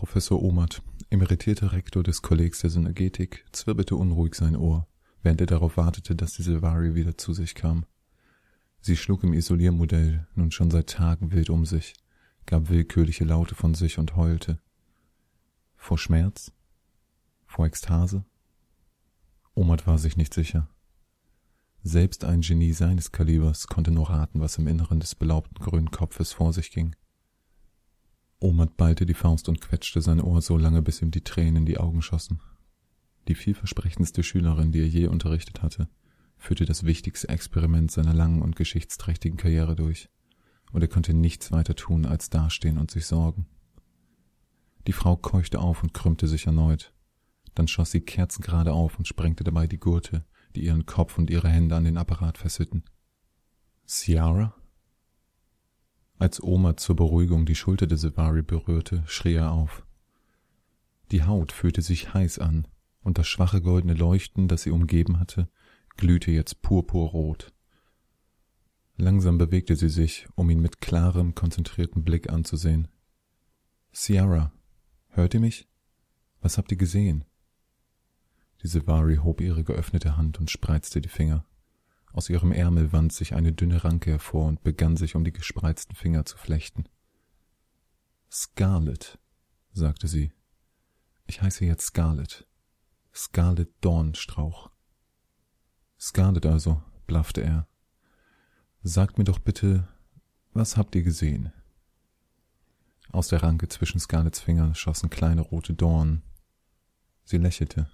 Professor Omert, emeritierter Rektor des Kollegs der Synergetik, zwirbelte unruhig sein Ohr, während er darauf wartete, dass die Silvari wieder zu sich kam. Sie schlug im Isoliermodell nun schon seit Tagen wild um sich, gab willkürliche Laute von sich und heulte. Vor Schmerz? Vor Ekstase? Omert war sich nicht sicher. Selbst ein Genie seines Kalibers konnte nur raten, was im Inneren des belaubten grünen Kopfes vor sich ging. Omert ballte die Faust und quetschte sein Ohr so lange, bis ihm die Tränen in die Augen schossen. Die vielversprechendste Schülerin, die er je unterrichtet hatte, führte das wichtigste Experiment seiner langen und geschichtsträchtigen Karriere durch, und er konnte nichts weiter tun, als dastehen und sich sorgen. Die Frau keuchte auf und krümmte sich erneut. Dann schoss sie kerzengerade auf und sprengte dabei die Gurte, die ihren Kopf und ihre Hände an den Apparat fesselten. Ciara? Als Oma zur Beruhigung die Schulter der Sivari berührte, schrie er auf. Die Haut fühlte sich heiß an, und das schwache goldene Leuchten, das sie umgeben hatte, glühte jetzt purpurrot. Langsam bewegte sie sich, um ihn mit klarem, konzentriertem Blick anzusehen. Ciara, hört ihr mich? Was habt ihr gesehen? Die Sivari hob ihre geöffnete Hand und spreizte die Finger. Aus ihrem Ärmel wand sich eine dünne Ranke hervor und begann sich um die gespreizten Finger zu flechten. Scarlet, sagte sie. Ich heiße jetzt Scarlet. Scarlet Dornstrauch. Scarlet also, blaffte er. Sagt mir doch bitte, was habt ihr gesehen? Aus der Ranke zwischen Scarlets Fingern schossen kleine rote Dornen. Sie lächelte.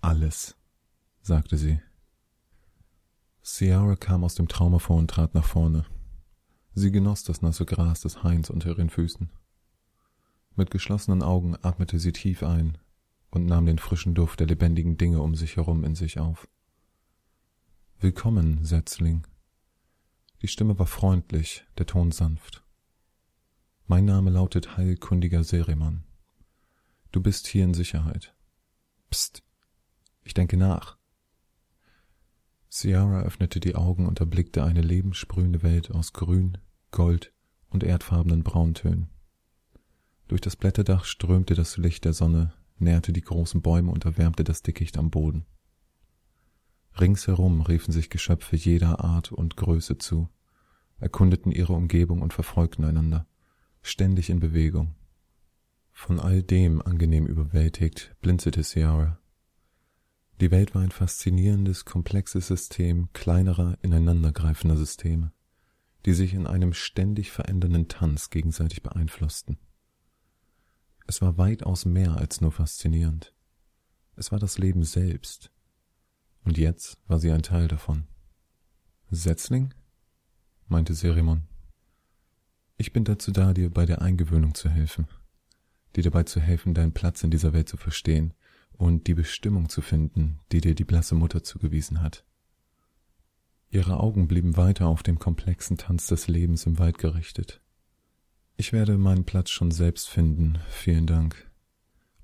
Alles, sagte sie. Ciara kam aus dem Traum hervor und trat nach vorne. Sie genoss das nasse Gras des Hains unter ihren Füßen. Mit geschlossenen Augen atmete sie tief ein und nahm den frischen Duft der lebendigen Dinge um sich herum in sich auf. Willkommen, Setzling. Die Stimme war freundlich, der Ton sanft. Mein Name lautet Heilkundiger Seriman. Du bist hier in Sicherheit. Psst. Ich denke nach. Ciara öffnete die Augen und erblickte eine lebenssprühende Welt aus Grün, Gold und erdfarbenen Brauntönen. Durch das Blätterdach strömte das Licht der Sonne, nährte die großen Bäume und erwärmte das Dickicht am Boden. Ringsherum riefen sich Geschöpfe jeder Art und Größe zu, erkundeten ihre Umgebung und verfolgten einander, ständig in Bewegung. Von all dem angenehm überwältigt blinzelte Ciara. Die Welt war ein faszinierendes, komplexes System kleinerer, ineinandergreifender Systeme, die sich in einem ständig verändernden Tanz gegenseitig beeinflussten. Es war weitaus mehr als nur faszinierend. Es war das Leben selbst. Und jetzt war sie ein Teil davon. Setzling? meinte Serimon. Ich bin dazu da, dir bei der Eingewöhnung zu helfen, dir dabei zu helfen, deinen Platz in dieser Welt zu verstehen und die Bestimmung zu finden, die dir die blasse Mutter zugewiesen hat. Ihre Augen blieben weiter auf dem komplexen Tanz des Lebens im Wald gerichtet. Ich werde meinen Platz schon selbst finden, vielen Dank.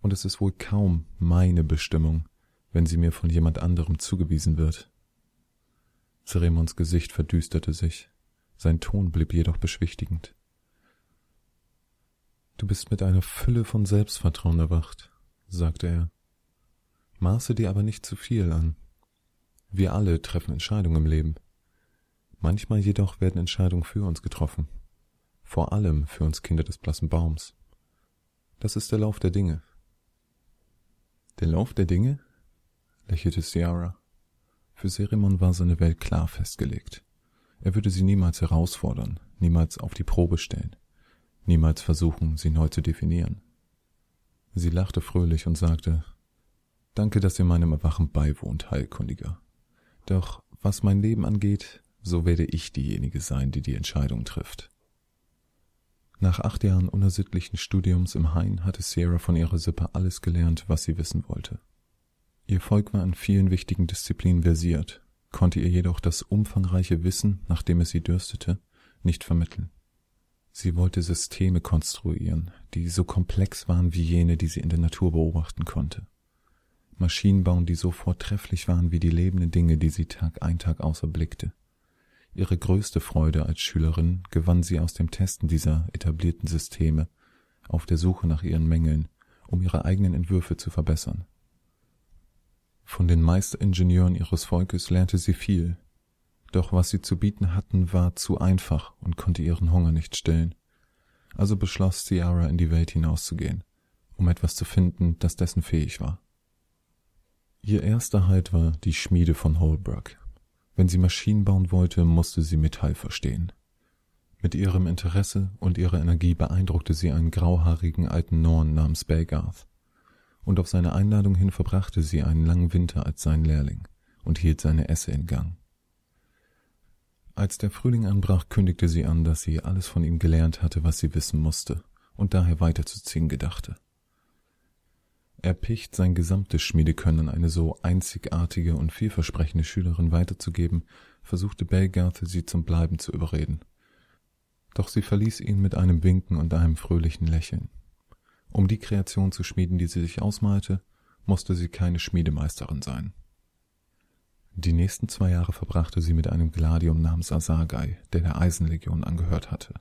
Und es ist wohl kaum meine Bestimmung, wenn sie mir von jemand anderem zugewiesen wird. Ceremons Gesicht verdüsterte sich, sein Ton blieb jedoch beschwichtigend. Du bist mit einer Fülle von Selbstvertrauen erwacht, sagte er. Maße dir aber nicht zu viel an. Wir alle treffen Entscheidungen im Leben. Manchmal jedoch werden Entscheidungen für uns getroffen. Vor allem für uns Kinder des blassen Baums. Das ist der Lauf der Dinge. Der Lauf der Dinge? lächelte Ciara. Für Serimon war seine Welt klar festgelegt. Er würde sie niemals herausfordern, niemals auf die Probe stellen, niemals versuchen, sie neu zu definieren. Sie lachte fröhlich und sagte, Danke, dass ihr meinem Erwachen beiwohnt, Heilkundiger. Doch was mein Leben angeht, so werde ich diejenige sein, die die Entscheidung trifft. Nach acht Jahren unersittlichen Studiums im Hain hatte Sarah von ihrer Sippe alles gelernt, was sie wissen wollte. Ihr Volk war in vielen wichtigen Disziplinen versiert, konnte ihr jedoch das umfangreiche Wissen, nach dem es sie dürstete, nicht vermitteln. Sie wollte Systeme konstruieren, die so komplex waren wie jene, die sie in der Natur beobachten konnte. Maschinen bauen, die so vortrefflich waren wie die lebenden Dinge, die sie Tag ein Tag aus erblickte. Ihre größte Freude als Schülerin gewann sie aus dem Testen dieser etablierten Systeme, auf der Suche nach ihren Mängeln, um ihre eigenen Entwürfe zu verbessern. Von den Meisteringenieuren ihres Volkes lernte sie viel, doch was sie zu bieten hatten, war zu einfach und konnte ihren Hunger nicht stillen. Also beschloss Ciara in die Welt hinauszugehen, um etwas zu finden, das dessen fähig war. Ihr erster Halt war die Schmiede von Holbrook. Wenn sie Maschinen bauen wollte, musste sie Metall verstehen. Mit ihrem Interesse und ihrer Energie beeindruckte sie einen grauhaarigen alten Norn namens Belgarth. Und auf seine Einladung hin verbrachte sie einen langen Winter als sein Lehrling und hielt seine Esse in Gang. Als der Frühling anbrach, kündigte sie an, dass sie alles von ihm gelernt hatte, was sie wissen musste, und daher weiterzuziehen gedachte. Erpicht, sein gesamtes Schmiedekönnen an eine so einzigartige und vielversprechende Schülerin weiterzugeben, versuchte Belgarth, sie zum Bleiben zu überreden. Doch sie verließ ihn mit einem Winken und einem fröhlichen Lächeln. Um die Kreation zu schmieden, die sie sich ausmalte, musste sie keine Schmiedemeisterin sein. Die nächsten zwei Jahre verbrachte sie mit einem Gladium namens Asagai, der der Eisenlegion angehört hatte.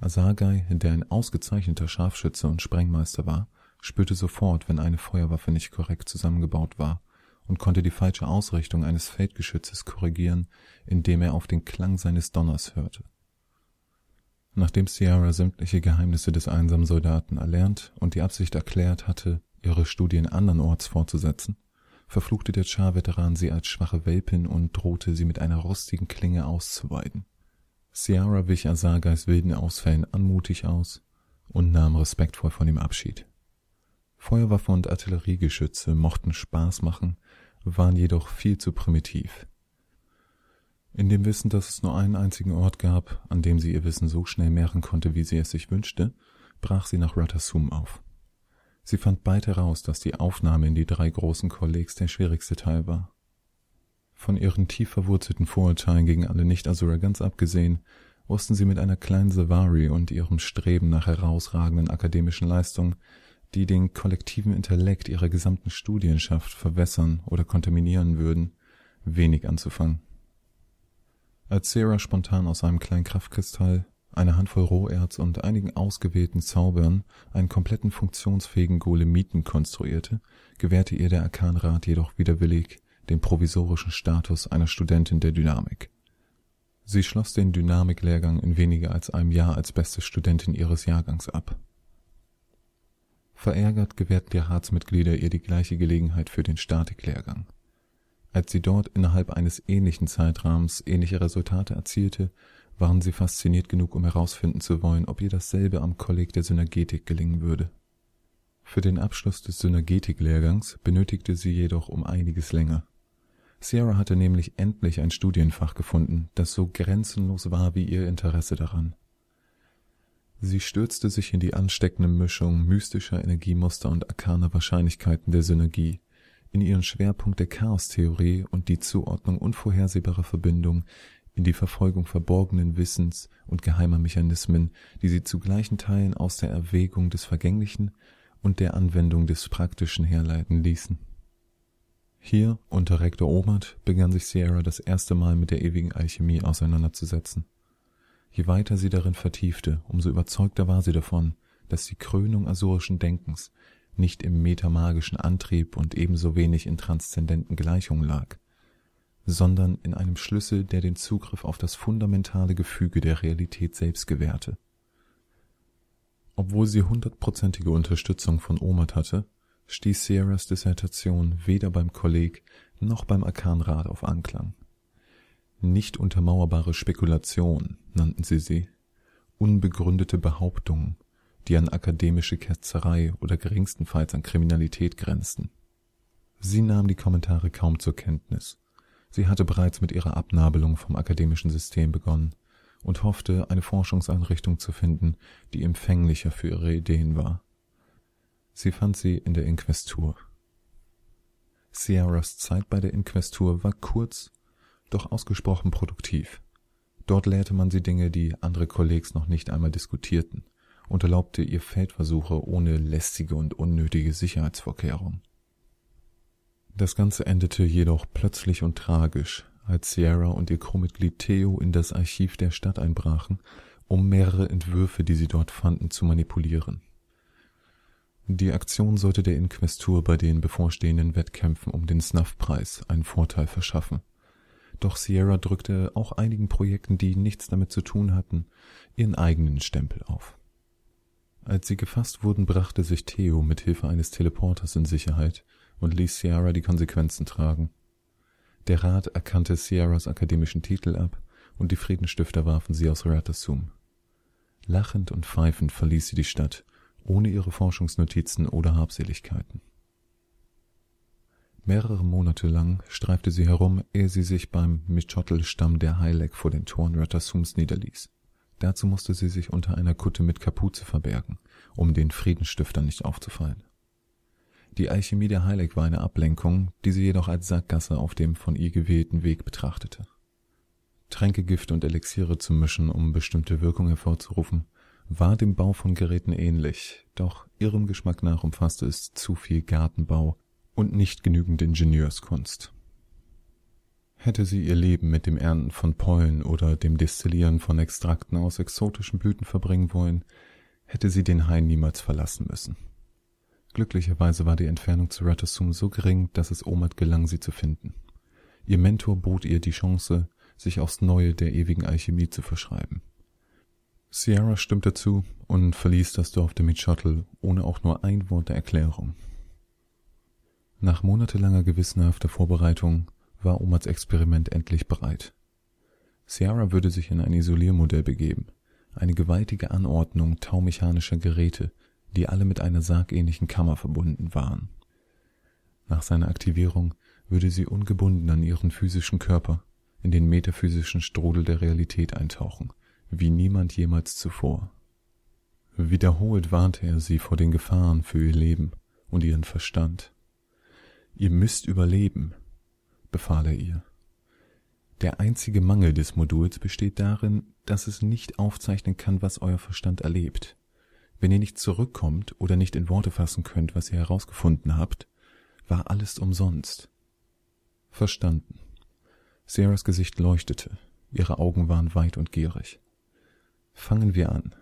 Asagai, der ein ausgezeichneter Scharfschütze und Sprengmeister war, spürte sofort, wenn eine Feuerwaffe nicht korrekt zusammengebaut war und konnte die falsche Ausrichtung eines Feldgeschützes korrigieren, indem er auf den Klang seines Donners hörte. Nachdem Sierra sämtliche Geheimnisse des einsamen Soldaten erlernt und die Absicht erklärt hatte, ihre Studien andernorts fortzusetzen, verfluchte der Char-Veteran sie als schwache Welpin und drohte sie mit einer rostigen Klinge auszuweiden. Ciara wich Asagais wilden Ausfällen anmutig aus und nahm respektvoll von ihm Abschied. Feuerwaffe und Artilleriegeschütze mochten Spaß machen, waren jedoch viel zu primitiv. In dem Wissen, dass es nur einen einzigen Ort gab, an dem sie ihr Wissen so schnell mehren konnte, wie sie es sich wünschte, brach sie nach Ratasum auf. Sie fand bald heraus, dass die Aufnahme in die drei großen Kollegs der schwierigste Teil war. Von ihren tief verwurzelten Vorurteilen gegen alle Nicht-Asura ganz abgesehen, wussten sie mit einer kleinen Savari und ihrem Streben nach herausragenden akademischen Leistungen, die den kollektiven Intellekt ihrer gesamten Studienschaft verwässern oder kontaminieren würden, wenig anzufangen. Als Sarah spontan aus einem kleinen Kraftkristall eine Handvoll Roherz und einigen ausgewählten Zaubern einen kompletten funktionsfähigen Golemiten konstruierte, gewährte ihr der Arkanrat jedoch widerwillig den provisorischen Status einer Studentin der Dynamik. Sie schloss den Dynamiklehrgang in weniger als einem Jahr als beste Studentin ihres Jahrgangs ab. Verärgert gewährten die Ratsmitglieder ihr die gleiche Gelegenheit für den Statiklehrgang. Als sie dort innerhalb eines ähnlichen Zeitrahmens ähnliche Resultate erzielte, waren sie fasziniert genug, um herausfinden zu wollen, ob ihr dasselbe am Kolleg der Synergetik gelingen würde. Für den Abschluss des Synergetik-Lehrgangs benötigte sie jedoch um einiges länger. Sierra hatte nämlich endlich ein Studienfach gefunden, das so grenzenlos war wie ihr Interesse daran. Sie stürzte sich in die ansteckende Mischung mystischer Energiemuster und arkaner Wahrscheinlichkeiten der Synergie, in ihren Schwerpunkt der Chaostheorie und die Zuordnung unvorhersehbarer Verbindungen in die Verfolgung verborgenen Wissens und geheimer Mechanismen, die sie zu gleichen Teilen aus der Erwägung des Vergänglichen und der Anwendung des Praktischen herleiten ließen. Hier, unter Rektor Omert, begann sich Sierra das erste Mal mit der ewigen Alchemie auseinanderzusetzen. Je weiter sie darin vertiefte, umso überzeugter war sie davon, dass die Krönung asurischen Denkens nicht im metamagischen Antrieb und ebenso wenig in transzendenten Gleichungen lag, sondern in einem Schlüssel, der den Zugriff auf das fundamentale Gefüge der Realität selbst gewährte. Obwohl sie hundertprozentige Unterstützung von Omat hatte, stieß Sierras Dissertation weder beim Kolleg noch beim Arkanrat auf Anklang. Nicht untermauerbare Spekulation nannten sie sie, unbegründete Behauptungen, die an akademische Ketzerei oder geringstenfalls an Kriminalität grenzten. Sie nahm die Kommentare kaum zur Kenntnis Sie hatte bereits mit ihrer Abnabelung vom akademischen System begonnen und hoffte, eine Forschungseinrichtung zu finden, die empfänglicher für ihre Ideen war. Sie fand sie in der Inquestur. Sierras Zeit bei der Inquestur war kurz, doch ausgesprochen produktiv. Dort lehrte man sie Dinge, die andere Kollegs noch nicht einmal diskutierten und erlaubte ihr Feldversuche ohne lästige und unnötige Sicherheitsvorkehrungen. Das Ganze endete jedoch plötzlich und tragisch, als Sierra und ihr Crewmitglied Theo in das Archiv der Stadt einbrachen um mehrere Entwürfe, die sie dort fanden, zu manipulieren. Die Aktion sollte der Inquestur bei den bevorstehenden Wettkämpfen um den Snuff-Preis einen Vorteil verschaffen. Doch Sierra drückte auch einigen Projekten, die nichts damit zu tun hatten, ihren eigenen Stempel auf. Als sie gefasst wurden, brachte sich Theo mit Hilfe eines Teleporters in Sicherheit und ließ Sierra die Konsequenzen tragen. Der Rat erkannte Sierras akademischen Titel ab und die Friedensstifter warfen sie aus Ratasum. Lachend und pfeifend verließ sie die Stadt, ohne ihre Forschungsnotizen oder Habseligkeiten. Mehrere Monate lang streifte sie herum, ehe sie sich beim Michotl-Stamm der Heilek vor den Toren Ratasums niederließ. Dazu musste sie sich unter einer Kutte mit Kapuze verbergen, um den Friedensstiftern nicht aufzufallen. Die Alchemie der Heilek war eine Ablenkung, die sie jedoch als Sackgasse auf dem von ihr gewählten Weg betrachtete. Tränkegift und Elixiere zu mischen, um bestimmte Wirkung hervorzurufen, war dem Bau von Geräten ähnlich, doch ihrem Geschmack nach umfasste es zu viel Gartenbau und nicht genügend Ingenieurskunst. Hätte sie ihr Leben mit dem Ernten von Pollen oder dem Destillieren von Extrakten aus exotischen Blüten verbringen wollen, hätte sie den Hain niemals verlassen müssen. Glücklicherweise war die Entfernung zu Ratasum so gering, dass es Omat gelang, sie zu finden. Ihr Mentor bot ihr die Chance, sich aufs Neue der ewigen Alchemie zu verschreiben. Sierra stimmte zu und verließ das Dorf der Shuttle ohne auch nur ein Wort der Erklärung. Nach monatelanger gewissenhafter Vorbereitung war Omats Experiment endlich bereit. Sierra würde sich in ein Isoliermodell begeben, eine gewaltige Anordnung taumechanischer Geräte, die alle mit einer sargähnlichen Kammer verbunden waren. Nach seiner Aktivierung würde sie ungebunden an ihren physischen Körper in den metaphysischen Strudel der Realität eintauchen, wie niemand jemals zuvor. Wiederholt warnte er sie vor den Gefahren für ihr Leben und ihren Verstand. Ihr müsst überleben, befahl er ihr. Der einzige Mangel des Moduls besteht darin, dass es nicht aufzeichnen kann, was euer Verstand erlebt. Wenn ihr nicht zurückkommt oder nicht in Worte fassen könnt, was ihr herausgefunden habt, war alles umsonst. Verstanden. Sarahs Gesicht leuchtete, ihre Augen waren weit und gierig. Fangen wir an.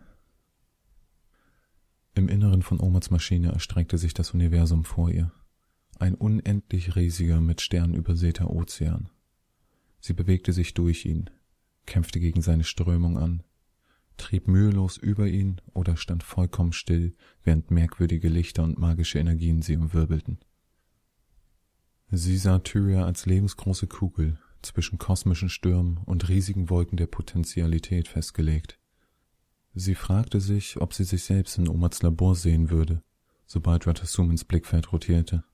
Im Inneren von Omats Maschine erstreckte sich das Universum vor ihr. Ein unendlich riesiger, mit Sternen übersäter Ozean. Sie bewegte sich durch ihn, kämpfte gegen seine Strömung an, trieb mühelos über ihn oder stand vollkommen still, während merkwürdige Lichter und magische Energien sie umwirbelten. Sie sah Tyria als lebensgroße Kugel zwischen kosmischen Stürmen und riesigen Wolken der Potentialität festgelegt. Sie fragte sich, ob sie sich selbst in Omats Labor sehen würde, sobald Ratasum ins Blickfeld rotierte,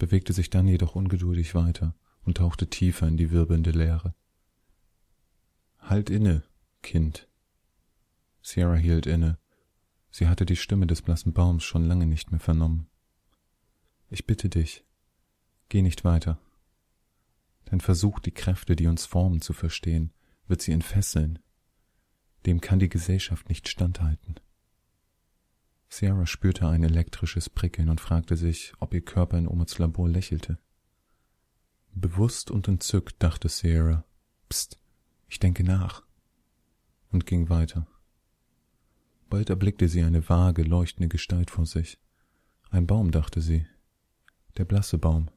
bewegte sich dann jedoch ungeduldig weiter und tauchte tiefer in die wirbelnde Leere. Halt inne, Kind, Sierra hielt inne. Sie hatte die Stimme des blassen Baums schon lange nicht mehr vernommen. Ich bitte dich, geh nicht weiter. Dein Versuch, die Kräfte, die uns formen, zu verstehen, wird sie entfesseln. Dem kann die Gesellschaft nicht standhalten. Sierra spürte ein elektrisches Prickeln und fragte sich, ob ihr Körper in Omats Labor lächelte. Bewusst und entzückt dachte Sierra, Psst, ich denke nach, und ging weiter. Bald erblickte sie eine vage, leuchtende Gestalt vor sich. Ein Baum, dachte sie. Der blasse Baum.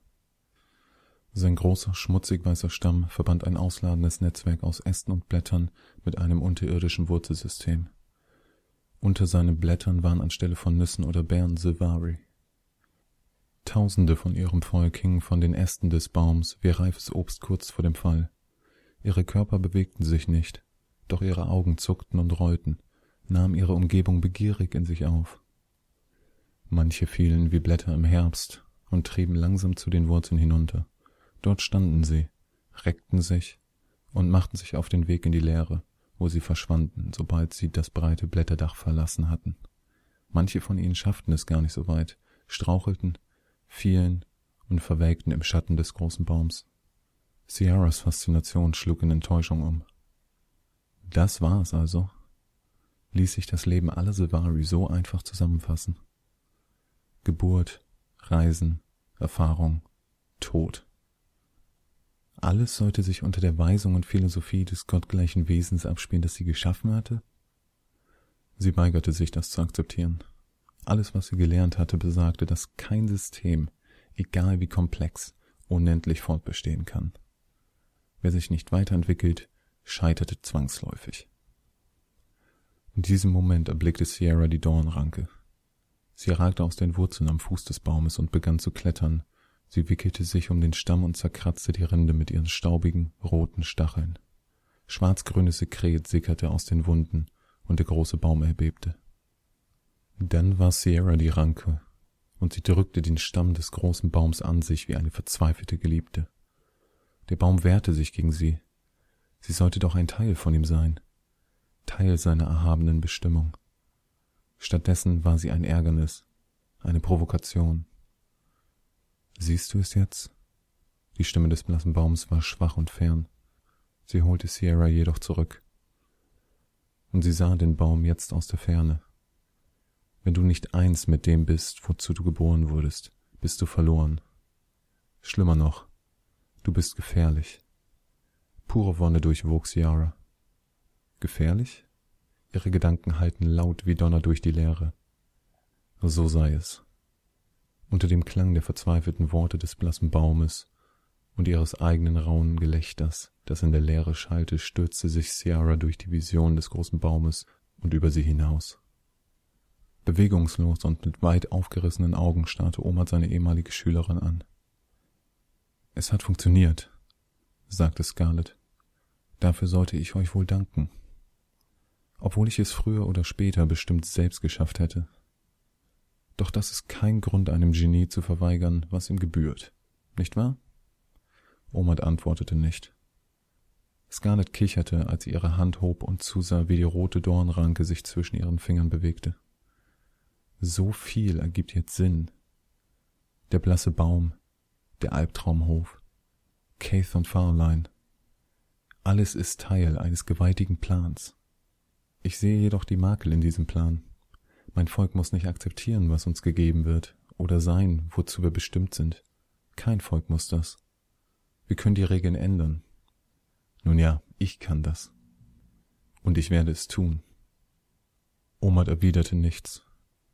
Sein großer, schmutzig weißer Stamm verband ein ausladendes Netzwerk aus Ästen und Blättern mit einem unterirdischen Wurzelsystem. Unter seinen Blättern waren anstelle von Nüssen oder Beeren Silvari. Tausende von ihrem Volk hingen von den Ästen des Baums wie reifes Obst kurz vor dem Fall. Ihre Körper bewegten sich nicht, doch ihre Augen zuckten und rollten, nahm ihre Umgebung begierig in sich auf. Manche fielen wie Blätter im Herbst und trieben langsam zu den Wurzeln hinunter. Dort standen sie, reckten sich und machten sich auf den Weg in die Leere, wo sie verschwanden, sobald sie das breite Blätterdach verlassen hatten. Manche von ihnen schafften es gar nicht so weit, strauchelten, fielen und verwelkten im Schatten des großen Baums. Sierras Faszination schlug in Enttäuschung um. Das war es also, ließ sich das Leben aller Silvari so einfach zusammenfassen. Geburt, Reisen, Erfahrung, Tod. Alles sollte sich unter der Weisung und Philosophie des gottgleichen Wesens abspielen, das sie geschaffen hatte? Sie weigerte sich, das zu akzeptieren. Alles, was sie gelernt hatte, besagte, dass kein System, egal wie komplex, unendlich fortbestehen kann. Wer sich nicht weiterentwickelt, scheiterte zwangsläufig. In diesem Moment erblickte Sierra die Dornranke. Sie ragte aus den Wurzeln am Fuß des Baumes und begann zu klettern. Sie wickelte sich um den Stamm und zerkratzte die Rinde mit ihren staubigen, roten Stacheln. Schwarzgrünes Sekret sickerte aus den Wunden und der große Baum erbebte. Dann war Sierra die Ranke, und sie drückte den Stamm des großen Baums an sich wie eine verzweifelte Geliebte. Der Baum wehrte sich gegen sie. Sie sollte doch ein Teil von ihm sein, Teil seiner erhabenen Bestimmung. Stattdessen war sie ein Ärgernis, eine Provokation. Siehst du es jetzt? Die Stimme des blassen Baums war schwach und fern. Sie holte Sierra jedoch zurück. Und sie sah den Baum jetzt aus der Ferne. Wenn du nicht eins mit dem bist, wozu du geboren wurdest, bist du verloren. Schlimmer noch, du bist gefährlich. Pure Wonne durchwog Ciara. Gefährlich? Ihre Gedanken hallten laut wie Donner durch die Leere. So sei es. Unter dem Klang der verzweifelten Worte des blassen Baumes und ihres eigenen rauen Gelächters, das in der Leere schallte, stürzte sich Ciara durch die Vision des großen Baumes und über sie hinaus. Bewegungslos und mit weit aufgerissenen Augen starrte Omat seine ehemalige Schülerin an. Es hat funktioniert, sagte Scarlett. Dafür sollte ich euch wohl danken. Obwohl ich es früher oder später bestimmt selbst geschafft hätte. Doch das ist kein Grund, einem Genie zu verweigern, was ihm gebührt. Nicht wahr? Omat antwortete nicht. Scarlett kicherte, als sie ihre Hand hob und zusah, wie die rote Dornranke sich zwischen ihren Fingern bewegte. So viel ergibt jetzt Sinn. Der blasse Baum, der Albtraumhof, Keith und Farline. Alles ist Teil eines gewaltigen Plans. Ich sehe jedoch die Makel in diesem Plan. Mein Volk muss nicht akzeptieren, was uns gegeben wird, oder sein, wozu wir bestimmt sind. Kein Volk muss das. Wir können die Regeln ändern. Nun ja, ich kann das. Und ich werde es tun. Omar erwiderte nichts,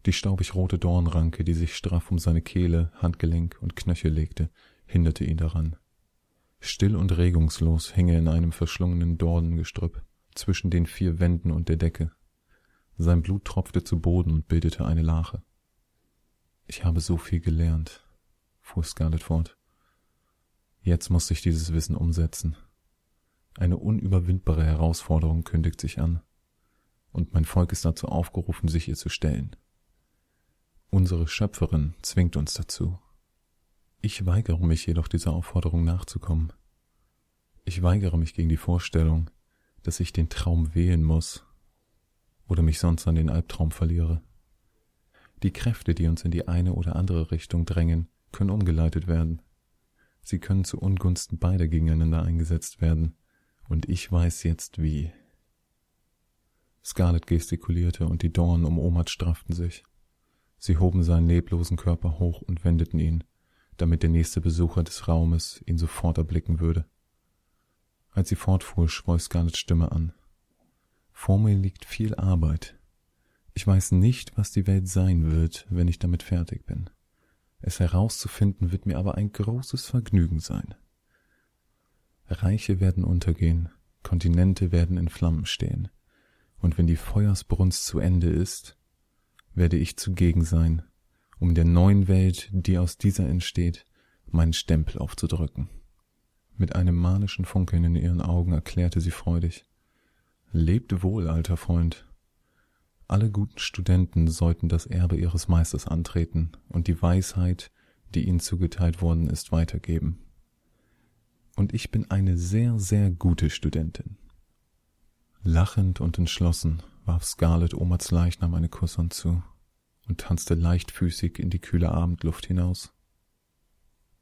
die staubig rote Dornranke, die sich straff um seine Kehle, Handgelenk und Knöchel legte, hinderte ihn daran. Still und regungslos hing er in einem verschlungenen Dornengestrüpp zwischen den vier Wänden und der Decke. Sein Blut tropfte zu Boden und bildete eine Lache. Ich habe so viel gelernt, fuhr Scarlett fort. Jetzt muss ich dieses Wissen umsetzen. Eine unüberwindbare Herausforderung kündigt sich an, und mein Volk ist dazu aufgerufen, sich ihr zu stellen. Unsere Schöpferin zwingt uns dazu. Ich weigere mich jedoch dieser Aufforderung nachzukommen. Ich weigere mich gegen die Vorstellung, dass ich den Traum wählen muss oder mich sonst an den Albtraum verliere. Die Kräfte, die uns in die eine oder andere Richtung drängen, können umgeleitet werden. Sie können zu Ungunsten beider gegeneinander eingesetzt werden, und ich weiß jetzt wie. Scarlett gestikulierte und die Dornen um Omat strafften sich. Sie hoben seinen leblosen Körper hoch und wendeten ihn, damit der nächste Besucher des Raumes ihn sofort erblicken würde. Als sie fortfuhr, schwoll Scarletts Stimme an. Vor mir liegt viel Arbeit. Ich weiß nicht, was die Welt sein wird, wenn ich damit fertig bin. Es herauszufinden wird mir aber ein großes Vergnügen sein. Reiche werden untergehen, Kontinente werden in Flammen stehen, und wenn die Feuersbrunst zu Ende ist, werde ich zugegen sein, um der neuen Welt, die aus dieser entsteht, meinen Stempel aufzudrücken. Mit einem manischen Funkeln in ihren Augen erklärte sie freudig Lebt wohl, alter Freund. Alle guten Studenten sollten das Erbe ihres Meisters antreten und die Weisheit, die ihnen zugeteilt worden ist, weitergeben. Und ich bin eine sehr, sehr gute Studentin. Lachend und entschlossen warf Scarlett Omats Leichnam eine Kusshand zu und tanzte leichtfüßig in die kühle Abendluft hinaus.